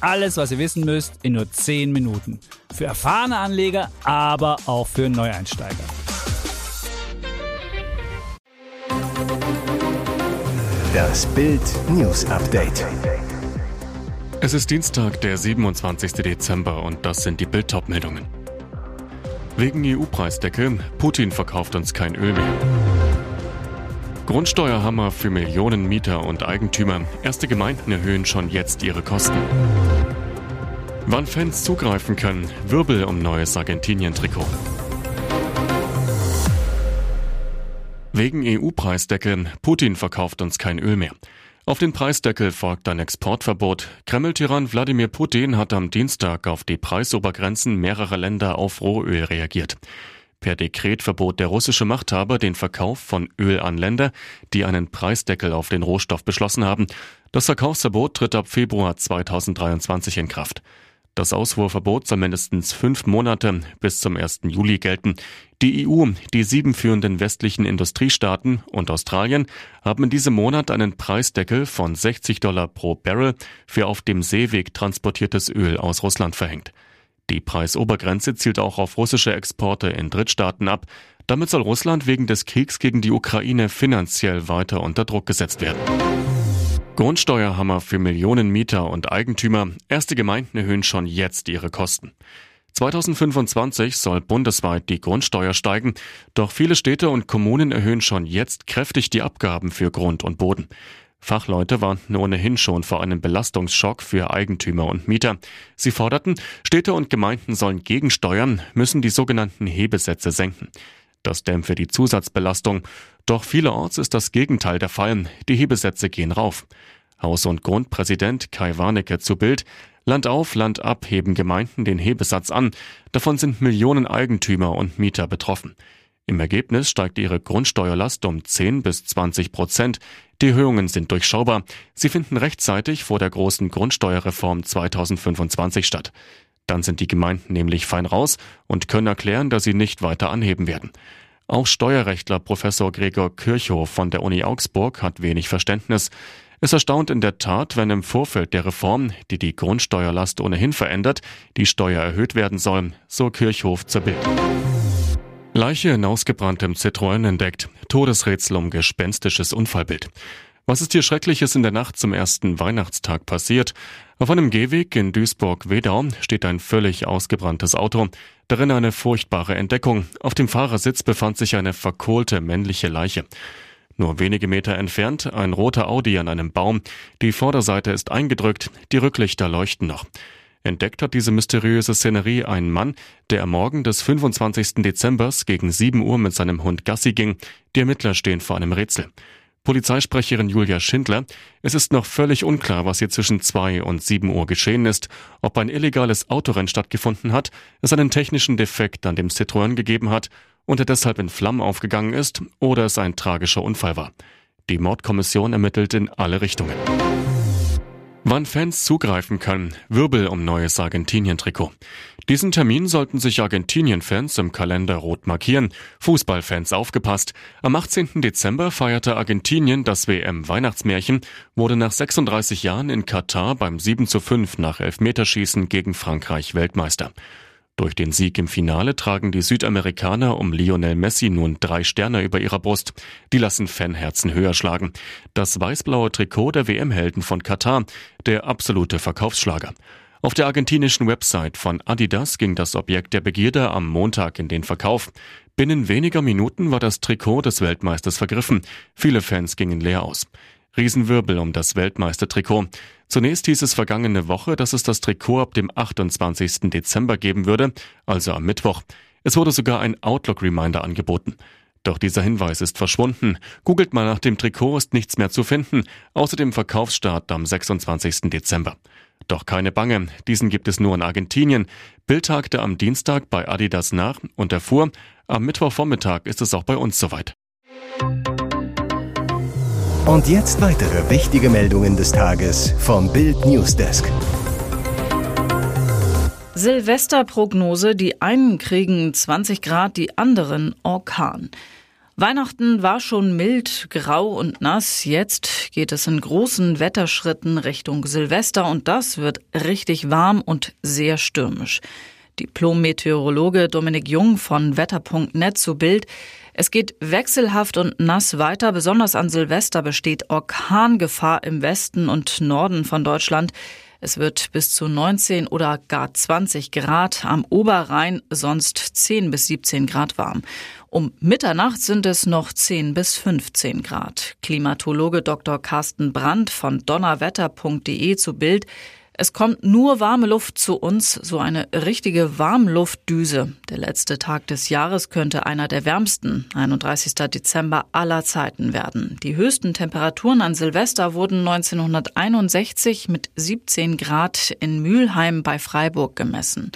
Alles, was ihr wissen müsst, in nur 10 Minuten. Für erfahrene Anleger, aber auch für Neueinsteiger. Das Bild News Update. Es ist Dienstag, der 27. Dezember und das sind die Bild meldungen Wegen EU-Preisdecke, Putin verkauft uns kein Öl mehr. Grundsteuerhammer für Millionen Mieter und Eigentümer. Erste Gemeinden erhöhen schon jetzt ihre Kosten. Wann Fans zugreifen können, Wirbel um neues Argentinien-Trikot. Wegen EU-Preisdeckel, Putin verkauft uns kein Öl mehr. Auf den Preisdeckel folgt ein Exportverbot. Kreml-Tyrann Wladimir Putin hat am Dienstag auf die Preisobergrenzen mehrerer Länder auf Rohöl reagiert. Per Dekret verbot der russische Machthaber den Verkauf von Öl an Länder, die einen Preisdeckel auf den Rohstoff beschlossen haben. Das Verkaufsverbot tritt ab Februar 2023 in Kraft. Das Ausfuhrverbot soll mindestens fünf Monate bis zum 1. Juli gelten. Die EU, die sieben führenden westlichen Industriestaaten und Australien haben in diesem Monat einen Preisdeckel von 60 Dollar pro Barrel für auf dem Seeweg transportiertes Öl aus Russland verhängt. Die Preisobergrenze zielt auch auf russische Exporte in Drittstaaten ab. Damit soll Russland wegen des Kriegs gegen die Ukraine finanziell weiter unter Druck gesetzt werden. Grundsteuerhammer für Millionen Mieter und Eigentümer. Erste Gemeinden erhöhen schon jetzt ihre Kosten. 2025 soll bundesweit die Grundsteuer steigen, doch viele Städte und Kommunen erhöhen schon jetzt kräftig die Abgaben für Grund und Boden. Fachleute warnten ohnehin schon vor einem Belastungsschock für Eigentümer und Mieter. Sie forderten, Städte und Gemeinden sollen gegensteuern, müssen die sogenannten Hebesätze senken. Das dämpfe die Zusatzbelastung. Doch vielerorts ist das Gegenteil der Fall. Die Hebesätze gehen rauf. Haus- und Grundpräsident Kai Warnecke zu Bild. Land auf, Land ab heben Gemeinden den Hebesatz an. Davon sind Millionen Eigentümer und Mieter betroffen. Im Ergebnis steigt ihre Grundsteuerlast um 10 bis 20 Prozent. Die Erhöhungen sind durchschaubar. Sie finden rechtzeitig vor der großen Grundsteuerreform 2025 statt. Dann sind die Gemeinden nämlich fein raus und können erklären, dass sie nicht weiter anheben werden. Auch Steuerrechtler Professor Gregor Kirchhoff von der Uni Augsburg hat wenig Verständnis. Es erstaunt in der Tat, wenn im Vorfeld der Reform, die die Grundsteuerlast ohnehin verändert, die Steuer erhöht werden soll, so Kirchhoff zur Bild. Leiche in ausgebranntem Citroën entdeckt. Todesrätsel um gespenstisches Unfallbild. Was ist hier Schreckliches in der Nacht zum ersten Weihnachtstag passiert? Auf einem Gehweg in Duisburg-Wedau steht ein völlig ausgebranntes Auto. Darin eine furchtbare Entdeckung. Auf dem Fahrersitz befand sich eine verkohlte männliche Leiche. Nur wenige Meter entfernt ein roter Audi an einem Baum. Die Vorderseite ist eingedrückt, die Rücklichter leuchten noch. Entdeckt hat diese mysteriöse Szenerie ein Mann, der am Morgen des 25. Dezembers gegen 7 Uhr mit seinem Hund Gassi ging. Die Ermittler stehen vor einem Rätsel. Polizeisprecherin Julia Schindler, es ist noch völlig unklar, was hier zwischen 2 und 7 Uhr geschehen ist, ob ein illegales Autorennen stattgefunden hat, es einen technischen Defekt an dem Citroën gegeben hat und er deshalb in Flammen aufgegangen ist oder es ein tragischer Unfall war. Die Mordkommission ermittelt in alle Richtungen. Wann Fans zugreifen können, Wirbel um neues Argentinien-Trikot. Diesen Termin sollten sich Argentinien-Fans im Kalender rot markieren. Fußballfans aufgepasst. Am 18. Dezember feierte Argentinien das WM-Weihnachtsmärchen, wurde nach 36 Jahren in Katar beim 7 zu 5 nach Elfmeterschießen gegen Frankreich Weltmeister. Durch den Sieg im Finale tragen die Südamerikaner um Lionel Messi nun drei Sterne über ihrer Brust. Die lassen Fanherzen höher schlagen. Das weiß-blaue Trikot der WM-Helden von Katar, der absolute Verkaufsschlager. Auf der argentinischen Website von Adidas ging das Objekt der Begierde am Montag in den Verkauf. Binnen weniger Minuten war das Trikot des Weltmeisters vergriffen. Viele Fans gingen leer aus. Riesenwirbel um das Weltmeistertrikot. Zunächst hieß es vergangene Woche, dass es das Trikot ab dem 28. Dezember geben würde, also am Mittwoch. Es wurde sogar ein Outlook-Reminder angeboten. Doch dieser Hinweis ist verschwunden. Googelt mal nach dem Trikot, ist nichts mehr zu finden, außer dem Verkaufsstart am 26. Dezember. Doch keine Bange, diesen gibt es nur in Argentinien. Bild tagte am Dienstag bei Adidas nach und erfuhr, am Mittwochvormittag ist es auch bei uns soweit. Und jetzt weitere wichtige Meldungen des Tages vom Bild Newsdesk. Silvesterprognose, die einen kriegen 20 Grad, die anderen Orkan. Weihnachten war schon mild, grau und nass. Jetzt geht es in großen Wetterschritten Richtung Silvester und das wird richtig warm und sehr stürmisch. Diplom-Meteorologe Dominik Jung von Wetter.net zu Bild. Es geht wechselhaft und nass weiter. Besonders an Silvester besteht Orkangefahr im Westen und Norden von Deutschland. Es wird bis zu 19 oder gar 20 Grad am Oberrhein, sonst 10 bis 17 Grad warm. Um Mitternacht sind es noch 10 bis 15 Grad. Klimatologe Dr. Carsten Brandt von donnerwetter.de zu Bild. Es kommt nur warme Luft zu uns, so eine richtige Warmluftdüse. Der letzte Tag des Jahres könnte einer der wärmsten, 31. Dezember aller Zeiten werden. Die höchsten Temperaturen an Silvester wurden 1961 mit 17 Grad in Mülheim bei Freiburg gemessen.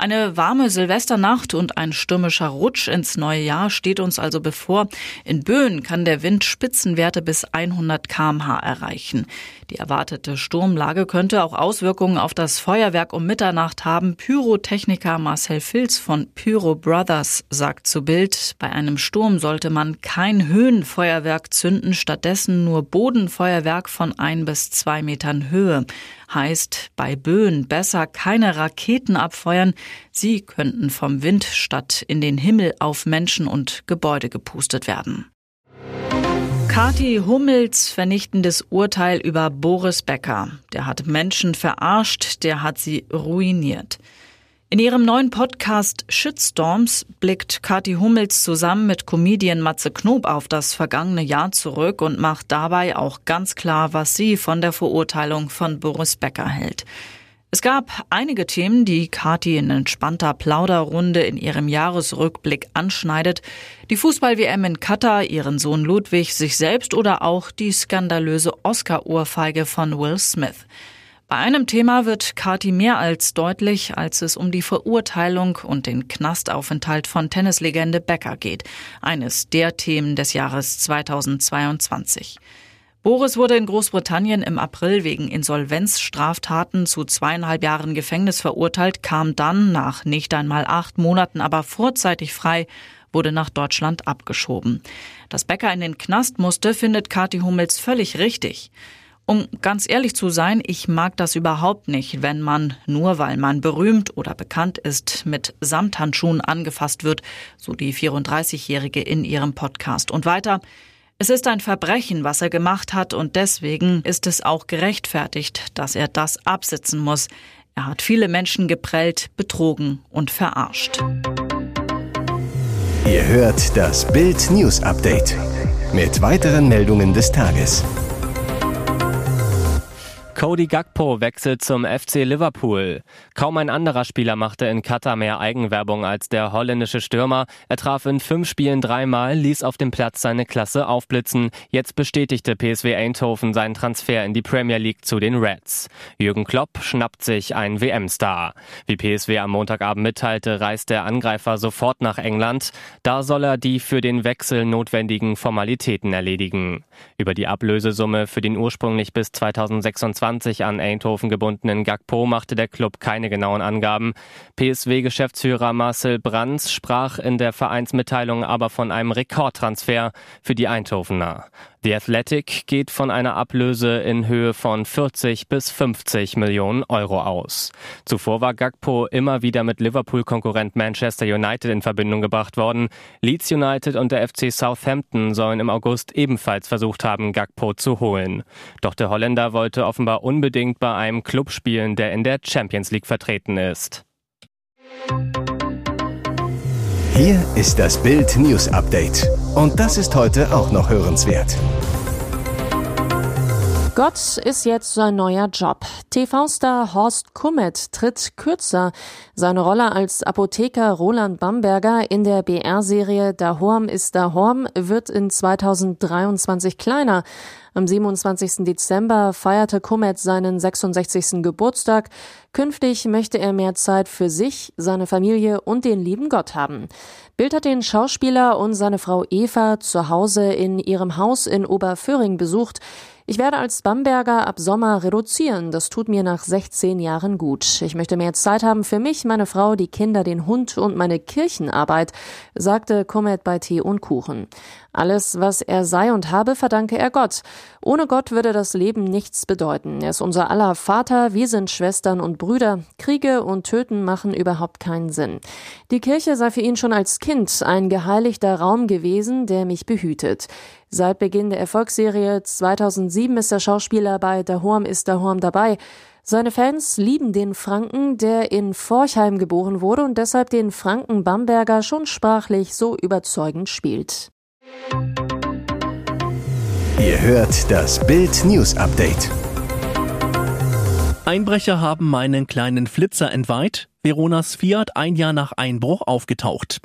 Eine warme Silvesternacht und ein stürmischer Rutsch ins neue Jahr steht uns also bevor. In Böen kann der Wind Spitzenwerte bis 100 kmh erreichen. Die erwartete Sturmlage könnte auch Auswirkungen auf das Feuerwerk um Mitternacht haben. Pyrotechniker Marcel Filz von Pyro Brothers sagt zu Bild, bei einem Sturm sollte man kein Höhenfeuerwerk zünden, stattdessen nur Bodenfeuerwerk von ein bis zwei Metern Höhe. Heißt, bei Böen besser keine Raketen abfeuern, sie könnten vom Wind statt in den Himmel auf Menschen und Gebäude gepustet werden. Kati Hummels vernichtendes Urteil über Boris Becker. Der hat Menschen verarscht, der hat sie ruiniert. In ihrem neuen Podcast Shitstorms blickt Kathi Hummels zusammen mit Comedian Matze Knob auf das vergangene Jahr zurück und macht dabei auch ganz klar, was sie von der Verurteilung von Boris Becker hält. Es gab einige Themen, die Kathi in entspannter Plauderrunde in ihrem Jahresrückblick anschneidet. Die Fußball-WM in Katar, ihren Sohn Ludwig, sich selbst oder auch die skandalöse Oscar-Ohrfeige von Will Smith. Bei einem Thema wird Kati mehr als deutlich, als es um die Verurteilung und den Knastaufenthalt von Tennislegende Becker geht. Eines der Themen des Jahres 2022. Boris wurde in Großbritannien im April wegen Insolvenzstraftaten zu zweieinhalb Jahren Gefängnis verurteilt, kam dann nach nicht einmal acht Monaten aber vorzeitig frei, wurde nach Deutschland abgeschoben. Dass Becker in den Knast musste, findet Kathi Hummels völlig richtig. Um ganz ehrlich zu sein, ich mag das überhaupt nicht, wenn man, nur weil man berühmt oder bekannt ist, mit Samthandschuhen angefasst wird, so die 34-Jährige in ihrem Podcast. Und weiter, es ist ein Verbrechen, was er gemacht hat, und deswegen ist es auch gerechtfertigt, dass er das absitzen muss. Er hat viele Menschen geprellt, betrogen und verarscht. Ihr hört das Bild News Update mit weiteren Meldungen des Tages. Cody Gakpo wechselt zum FC Liverpool. Kaum ein anderer Spieler machte in Katar mehr Eigenwerbung als der holländische Stürmer. Er traf in fünf Spielen dreimal, ließ auf dem Platz seine Klasse aufblitzen. Jetzt bestätigte PSW Eindhoven seinen Transfer in die Premier League zu den Reds. Jürgen Klopp schnappt sich einen WM-Star. Wie PSW am Montagabend mitteilte, reist der Angreifer sofort nach England. Da soll er die für den Wechsel notwendigen Formalitäten erledigen. Über die Ablösesumme für den ursprünglich bis 2026 20 an Eindhoven gebundenen Gakpo machte der Club keine genauen Angaben. PSW-Geschäftsführer Marcel Brands sprach in der Vereinsmitteilung aber von einem Rekordtransfer für die Eindhovener. The Athletic geht von einer Ablöse in Höhe von 40 bis 50 Millionen Euro aus. Zuvor war Gakpo immer wieder mit Liverpool-Konkurrent Manchester United in Verbindung gebracht worden. Leeds United und der FC Southampton sollen im August ebenfalls versucht haben, Gakpo zu holen. Doch der Holländer wollte offenbar unbedingt bei einem Club spielen, der in der Champions League vertreten ist. Hier ist das Bild News Update. Und das ist heute auch noch hörenswert. Gott ist jetzt sein neuer Job. TV-Star Horst Kummet tritt kürzer. Seine Rolle als Apotheker Roland Bamberger in der BR-Serie Da Horm ist Da Horm wird in 2023 kleiner. Am 27. Dezember feierte Komet seinen 66. Geburtstag. Künftig möchte er mehr Zeit für sich, seine Familie und den lieben Gott haben. Bild hat den Schauspieler und seine Frau Eva zu Hause in ihrem Haus in Oberföhring besucht. Ich werde als Bamberger ab Sommer reduzieren. Das tut mir nach 16 Jahren gut. Ich möchte mehr Zeit haben für mich, meine Frau, die Kinder, den Hund und meine Kirchenarbeit, sagte Komet bei Tee und Kuchen. Alles, was er sei und habe, verdanke er Gott. Ohne Gott würde das Leben nichts bedeuten. Er ist unser aller Vater, wir sind Schwestern und Brüder. Kriege und Töten machen überhaupt keinen Sinn. Die Kirche sei für ihn schon als Kind ein geheiligter Raum gewesen, der mich behütet. Seit Beginn der Erfolgsserie 2007 ist der Schauspieler bei Der Horm ist der Horm dabei. Seine Fans lieben den Franken, der in Forchheim geboren wurde und deshalb den Franken Bamberger schon sprachlich so überzeugend spielt. Ihr hört das Bild News Update. Einbrecher haben meinen kleinen Flitzer entweiht. Veronas Fiat ein Jahr nach Einbruch aufgetaucht.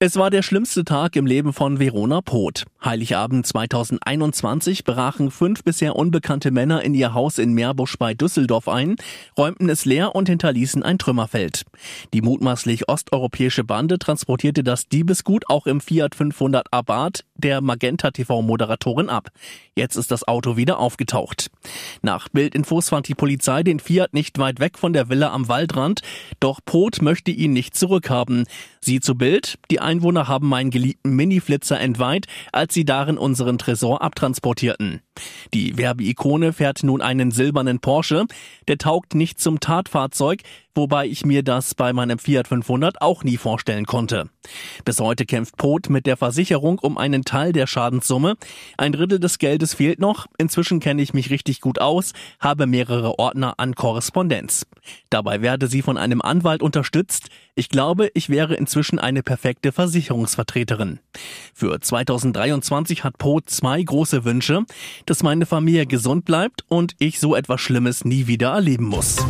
Es war der schlimmste Tag im Leben von Verona Poth. Heiligabend 2021 brachen fünf bisher unbekannte Männer in ihr Haus in Meerbusch bei Düsseldorf ein, räumten es leer und hinterließen ein Trümmerfeld. Die mutmaßlich osteuropäische Bande transportierte das Diebesgut auch im Fiat 500 Abarth der Magenta TV-Moderatorin ab. Jetzt ist das Auto wieder aufgetaucht. Nach Bildinfos fand die Polizei den Fiat nicht weit weg von der Villa am Waldrand, doch Poth möchte ihn nicht zurückhaben. Sie zu Bild, die Einwohner haben meinen geliebten Mini-Flitzer entweiht, als sie darin unseren Tresor abtransportierten. Die Werbeikone fährt nun einen silbernen Porsche. Der taugt nicht zum Tatfahrzeug, wobei ich mir das bei meinem Fiat 500 auch nie vorstellen konnte. Bis heute kämpft Pot mit der Versicherung um einen Teil der Schadenssumme. Ein Drittel des Geldes fehlt noch. Inzwischen kenne ich mich richtig gut aus, habe mehrere Ordner an Korrespondenz. Dabei werde sie von einem Anwalt unterstützt. Ich glaube, ich wäre inzwischen eine perfekte Versicherungsvertreterin. Für 2023 hat Pot zwei große Wünsche, dass meine Familie gesund bleibt und ich so etwas Schlimmes nie wieder erleben muss.